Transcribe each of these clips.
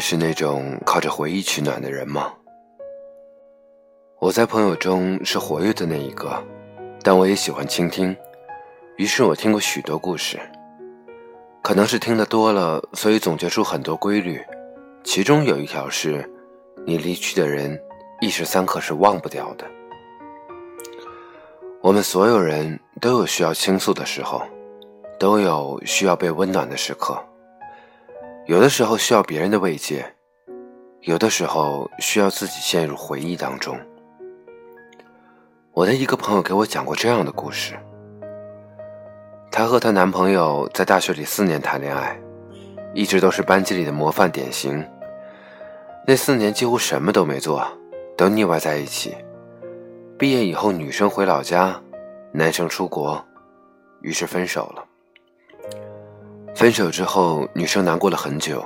是那种靠着回忆取暖的人吗？我在朋友中是活跃的那一个，但我也喜欢倾听，于是我听过许多故事。可能是听得多了，所以总结出很多规律，其中有一条是：你离去的人，一时三刻是忘不掉的。我们所有人都有需要倾诉的时候，都有需要被温暖的时刻。有的时候需要别人的慰藉，有的时候需要自己陷入回忆当中。我的一个朋友给我讲过这样的故事。她和她男朋友在大学里四年谈恋爱，一直都是班级里的模范典型。那四年几乎什么都没做，都腻歪在一起。毕业以后，女生回老家，男生出国，于是分手了。分手之后，女生难过了很久，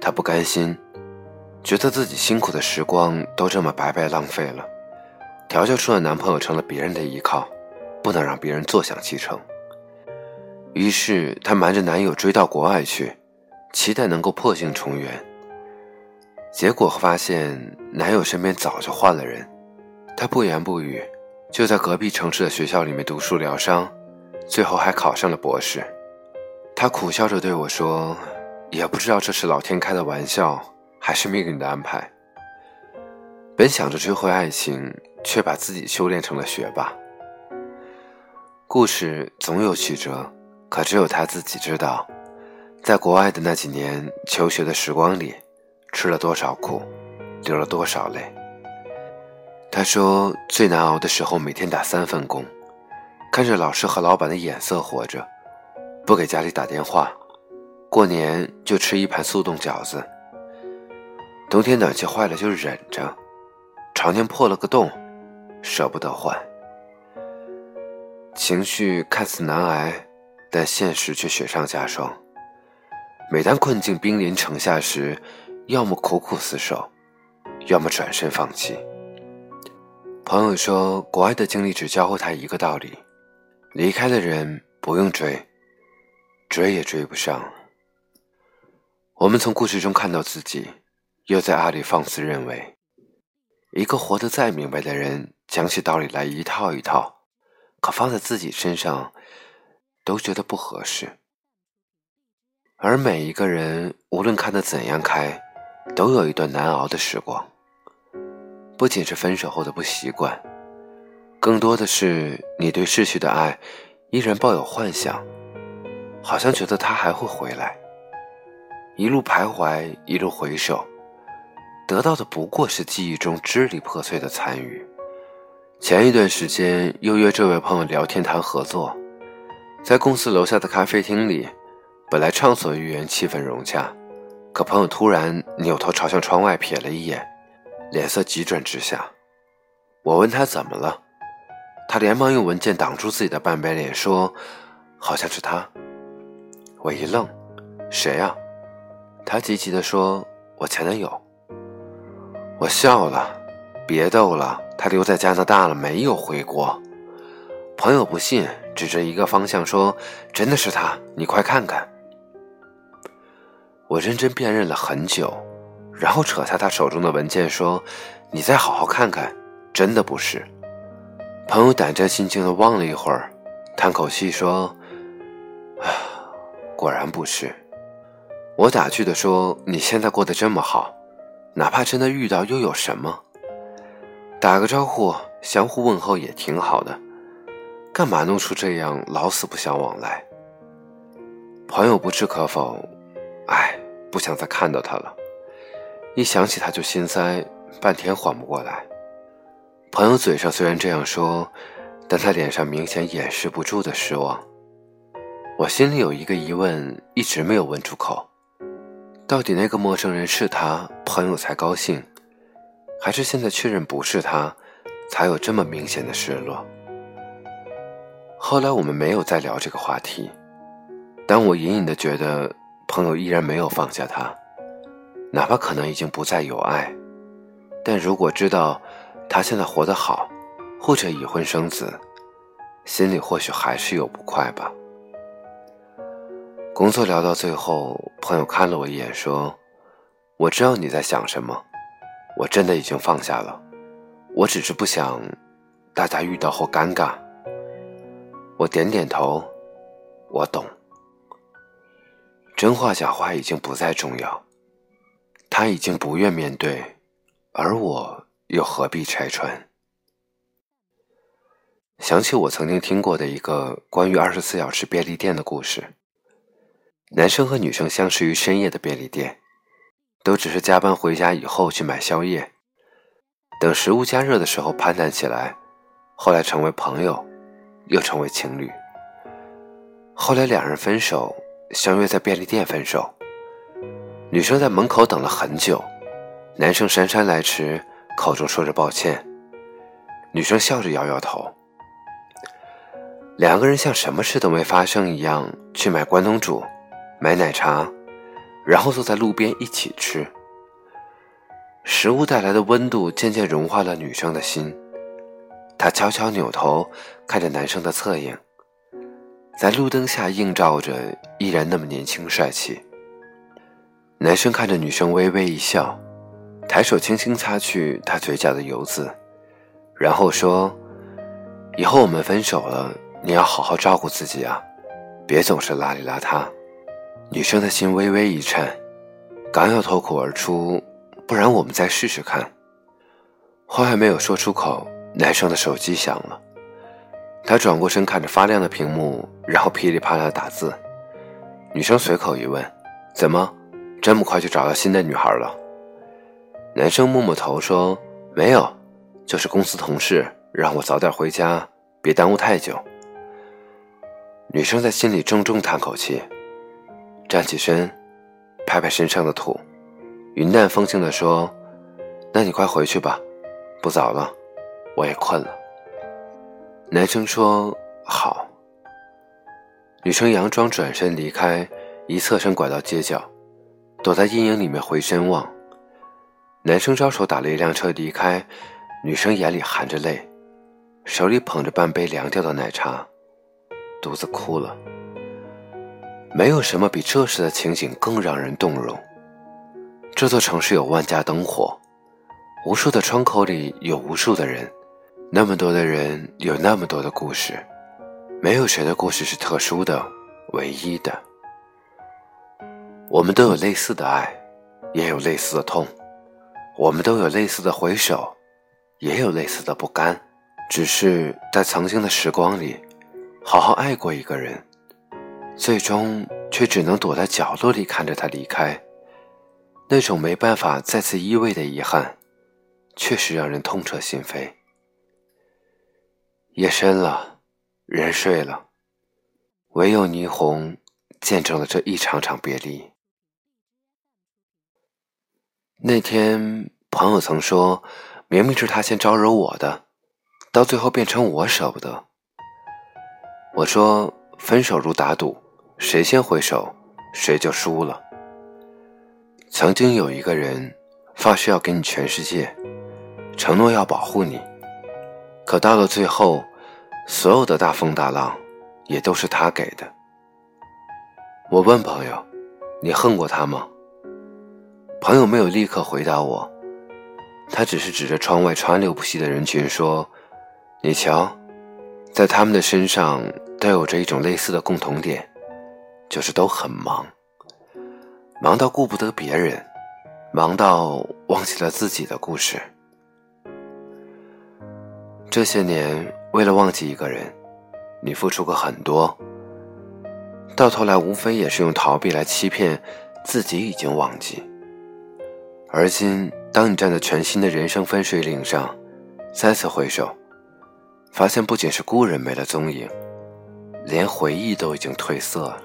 她不甘心，觉得自己辛苦的时光都这么白白浪费了。调教出的男朋友成了别人的依靠，不能让别人坐享其成。于是，她瞒着男友追到国外去，期待能够破镜重圆。结果发现男友身边早就换了人，她不言不语，就在隔壁城市的学校里面读书疗伤，最后还考上了博士。他苦笑着对我说：“也不知道这是老天开的玩笑，还是命运的安排。”本想着追回爱情，却把自己修炼成了学霸。故事总有曲折。可只有他自己知道，在国外的那几年求学的时光里，吃了多少苦，流了多少泪。他说最难熬的时候，每天打三份工，看着老师和老板的眼色活着，不给家里打电话，过年就吃一盘速冻饺子。冬天暖气坏了就忍着，床垫破了个洞，舍不得换。情绪看似难挨。但现实却雪上加霜。每当困境兵临城下时，要么苦苦厮守，要么转身放弃。朋友说，国外的经历只教会他一个道理：离开的人不用追，追也追不上。我们从故事中看到自己，又在阿里放肆认为，一个活得再明白的人，讲起道理来一套一套，可放在自己身上。都觉得不合适，而每一个人无论看得怎样开，都有一段难熬的时光。不仅是分手后的不习惯，更多的是你对逝去的爱依然抱有幻想，好像觉得他还会回来。一路徘徊，一路回首，得到的不过是记忆中支离破碎的残余。前一段时间又约这位朋友聊天谈合作。在公司楼下的咖啡厅里，本来畅所欲言，气氛融洽，可朋友突然扭头朝向窗外瞥了一眼，脸色急转直下。我问他怎么了，他连忙用文件挡住自己的半边脸，说：“好像是他。”我一愣：“谁呀？”他急急地说：“我前男友。”我笑了：“别逗了，他留在加拿大了，没有回国。”朋友不信。指着一个方向说：“真的是他，你快看看。”我认真辨认了很久，然后扯下他手中的文件说：“你再好好看看，真的不是。”朋友胆战心惊的望了一会儿，叹口气说：“啊，果然不是。”我打趣的说：“你现在过得这么好，哪怕真的遇到又有什么？打个招呼，相互问候也挺好的。”干嘛弄出这样老死不相往来？朋友不置可否，唉，不想再看到他了。一想起他就心塞，半天缓不过来。朋友嘴上虽然这样说，但他脸上明显掩饰不住的失望。我心里有一个疑问，一直没有问出口：到底那个陌生人是他，朋友才高兴，还是现在确认不是他，才有这么明显的失落？后来我们没有再聊这个话题，但我隐隐的觉得朋友依然没有放下他，哪怕可能已经不再有爱，但如果知道他现在活得好，或者已婚生子，心里或许还是有不快吧。工作聊到最后，朋友看了我一眼说：“我知道你在想什么，我真的已经放下了，我只是不想大家遇到后尴尬。我点点头，我懂。真话假话已经不再重要，他已经不愿面对，而我又何必拆穿？想起我曾经听过的一个关于二十四小时便利店的故事，男生和女生相识于深夜的便利店。都只是加班回家以后去买宵夜，等食物加热的时候攀谈起来，后来成为朋友，又成为情侣。后来两人分手，相约在便利店分手。女生在门口等了很久，男生姗姗来迟，口中说着抱歉。女生笑着摇摇头。两个人像什么事都没发生一样去买关东煮，买奶茶。然后坐在路边一起吃，食物带来的温度渐渐融化了女生的心。她悄悄扭头看着男生的侧影，在路灯下映照着，依然那么年轻帅气。男生看着女生微微一笑，抬手轻轻擦去她嘴角的油渍，然后说：“以后我们分手了，你要好好照顾自己啊，别总是邋里邋遢。”女生的心微微一颤，刚要脱口而出：“不然我们再试试看。”话还没有说出口，男生的手机响了。他转过身看着发亮的屏幕，然后噼里啪啦打字。女生随口一问：“怎么这么快就找到新的女孩了？”男生摸摸头说：“没有，就是公司同事让我早点回家，别耽误太久。”女生在心里重重叹口气。站起身，拍拍身上的土，云淡风轻地说：“那你快回去吧，不早了，我也困了。”男生说：“好。”女生佯装转身离开，一侧身拐到街角，躲在阴影里面回身望。男生招手打了一辆车离开，女生眼里含着泪，手里捧着半杯凉掉的奶茶，独自哭了。没有什么比这时的情景更让人动容。这座城市有万家灯火，无数的窗口里有无数的人，那么多的人有那么多的故事，没有谁的故事是特殊的、唯一的。我们都有类似的爱，也有类似的痛；我们都有类似的回首，也有类似的不甘。只是在曾经的时光里，好好爱过一个人。最终却只能躲在角落里看着他离开，那种没办法再次依偎的遗憾，确实让人痛彻心扉。夜深了，人睡了，唯有霓虹见证了这一场场别离。那天朋友曾说，明明是他先招惹我的，到最后变成我舍不得。我说，分手如打赌。谁先回首，谁就输了。曾经有一个人发誓要给你全世界，承诺要保护你，可到了最后，所有的大风大浪也都是他给的。我问朋友：“你恨过他吗？”朋友没有立刻回答我，他只是指着窗外川流不息的人群说：“你瞧，在他们的身上都有着一种类似的共同点。”就是都很忙，忙到顾不得别人，忙到忘记了自己的故事。这些年，为了忘记一个人，你付出过很多，到头来无非也是用逃避来欺骗自己已经忘记。而今，当你站在全新的人生分水岭上，再次回首，发现不仅是故人没了踪影，连回忆都已经褪色了。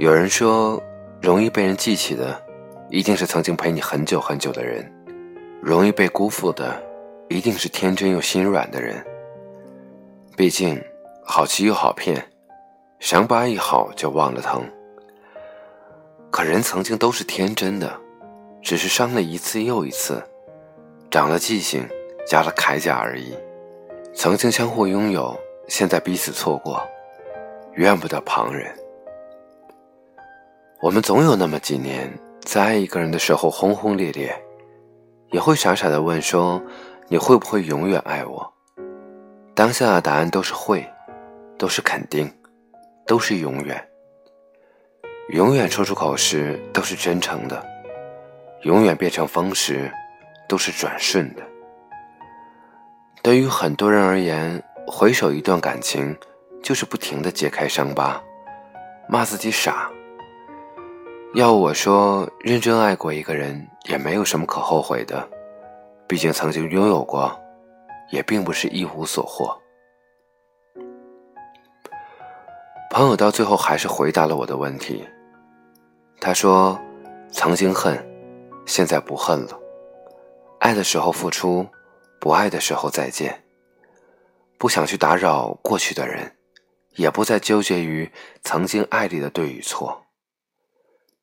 有人说，容易被人记起的，一定是曾经陪你很久很久的人；容易被辜负的，一定是天真又心软的人。毕竟，好欺又好骗，伤疤一好就忘了疼。可人曾经都是天真的，只是伤了一次又一次，长了记性，加了铠甲而已。曾经相互拥有，现在彼此错过，怨不得旁人。我们总有那么几年，在爱一个人的时候轰轰烈烈，也会傻傻的问说：“你会不会永远爱我？”当下的答案都是会，都是肯定，都是永远。永远说出口时都是真诚的，永远变成风时都是转瞬的。对于很多人而言，回首一段感情，就是不停的揭开伤疤，骂自己傻。要我说，认真爱过一个人，也没有什么可后悔的，毕竟曾经拥有过，也并不是一无所获。朋友到最后还是回答了我的问题。他说：“曾经恨，现在不恨了。爱的时候付出，不爱的时候再见。不想去打扰过去的人，也不再纠结于曾经爱里的对与错。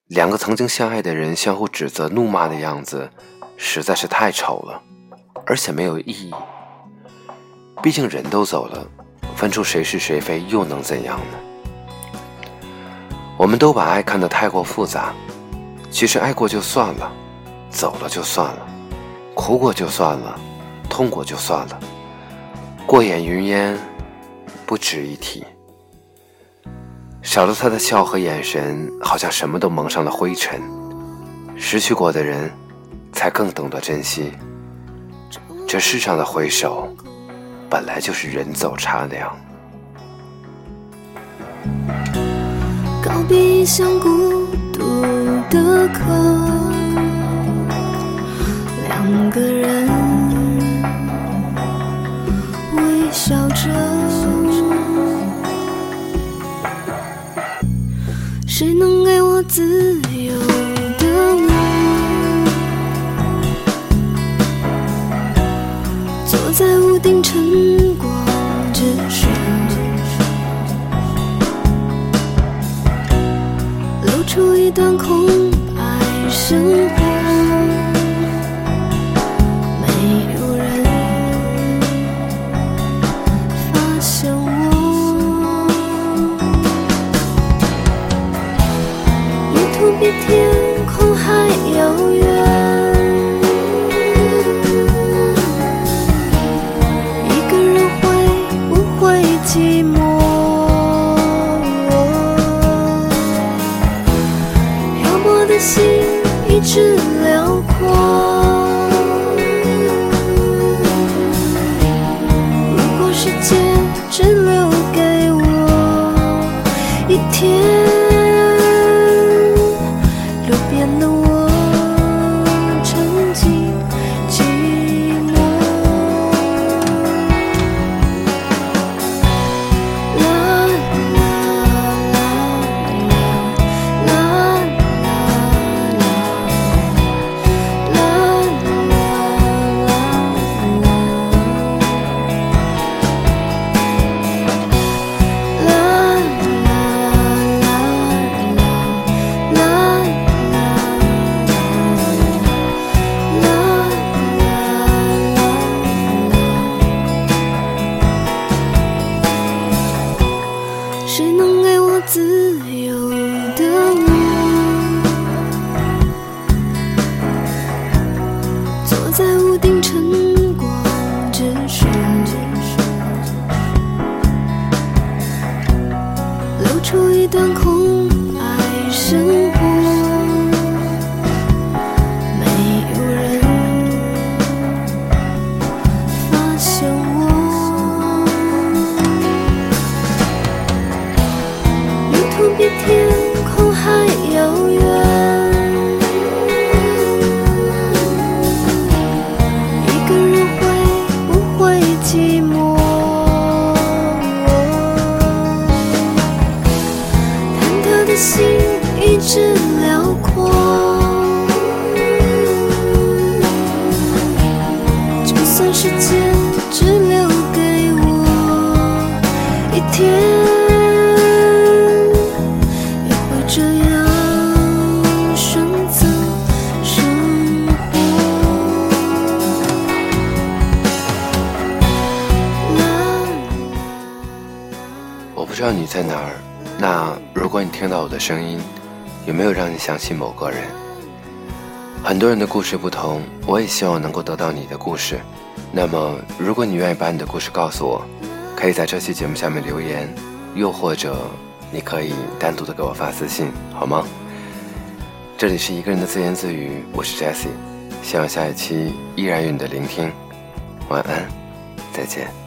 两个曾经相爱的人相互指责、怒骂的样子，实在是太丑了，而且没有意义。毕竟人都走了，分出谁是谁非又能怎样呢？”我们都把爱看得太过复杂，其实爱过就算了，走了就算了，哭过就算了，痛过就算了，过眼云烟，不值一提。少了他的笑和眼神，好像什么都蒙上了灰尘。失去过的人，才更懂得珍惜。这世上的回首，本来就是人走茶凉。告别一箱孤独的客，两个人微笑着。谁能给我自由？辽阔道你在哪儿？那如果你听到我的声音，有没有让你想起某个人？很多人的故事不同，我也希望能够得到你的故事。那么，如果你愿意把你的故事告诉我，可以在这期节目下面留言，又或者你可以单独的给我发私信，好吗？这里是一个人的自言自语，我是 Jessie，希望下一期依然有你的聆听。晚安，再见。